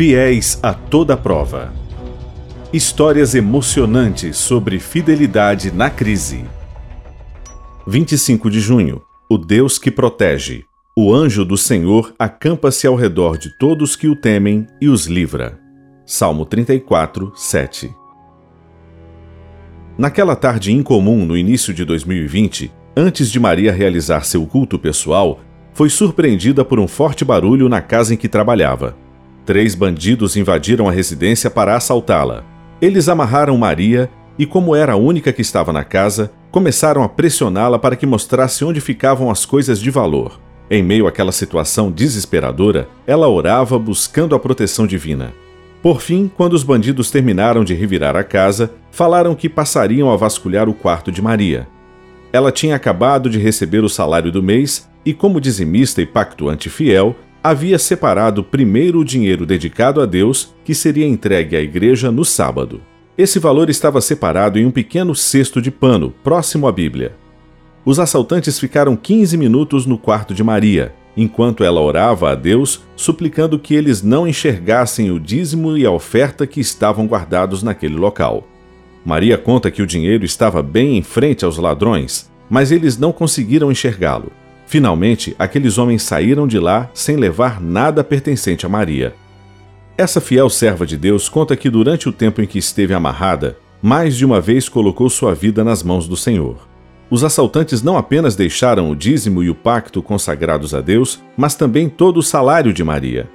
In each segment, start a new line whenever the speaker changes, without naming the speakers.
Fiéis a toda prova. Histórias emocionantes sobre fidelidade na crise. 25 de junho. O Deus que protege. O anjo do Senhor acampa-se ao redor de todos que o temem e os livra. Salmo 34, 7. Naquela tarde incomum no início de 2020, antes de Maria realizar seu culto pessoal, foi surpreendida por um forte barulho na casa em que trabalhava. Três bandidos invadiram a residência para assaltá-la. Eles amarraram Maria e, como era a única que estava na casa, começaram a pressioná-la para que mostrasse onde ficavam as coisas de valor. Em meio àquela situação desesperadora, ela orava buscando a proteção divina. Por fim, quando os bandidos terminaram de revirar a casa, falaram que passariam a vasculhar o quarto de Maria. Ela tinha acabado de receber o salário do mês e, como dizimista e pactuante fiel, havia separado primeiro o dinheiro dedicado a Deus, que seria entregue à igreja no sábado. Esse valor estava separado em um pequeno cesto de pano, próximo à Bíblia. Os assaltantes ficaram 15 minutos no quarto de Maria, enquanto ela orava a Deus, suplicando que eles não enxergassem o dízimo e a oferta que estavam guardados naquele local. Maria conta que o dinheiro estava bem em frente aos ladrões, mas eles não conseguiram enxergá-lo. Finalmente, aqueles homens saíram de lá sem levar nada pertencente a Maria. Essa fiel serva de Deus conta que durante o tempo em que esteve amarrada, mais de uma vez colocou sua vida nas mãos do Senhor. Os assaltantes não apenas deixaram o dízimo e o pacto consagrados a Deus, mas também todo o salário de Maria.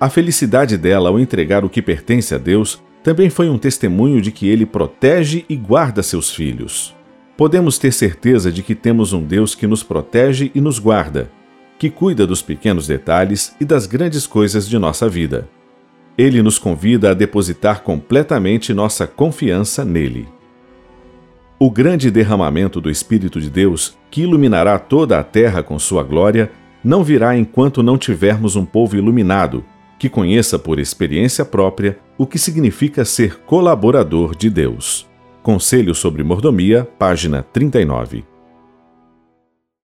A felicidade dela ao entregar o que pertence a Deus também foi um testemunho de que ele protege e guarda seus filhos podemos ter certeza de que temos um Deus que nos protege e nos guarda, que cuida dos pequenos detalhes e das grandes coisas de nossa vida. Ele nos convida a depositar completamente nossa confiança nele. O grande derramamento do Espírito de Deus, que iluminará toda a terra com sua glória, não virá enquanto não tivermos um povo iluminado, que conheça por experiência própria o que significa ser colaborador de Deus. Conselho sobre Mordomia, página 39.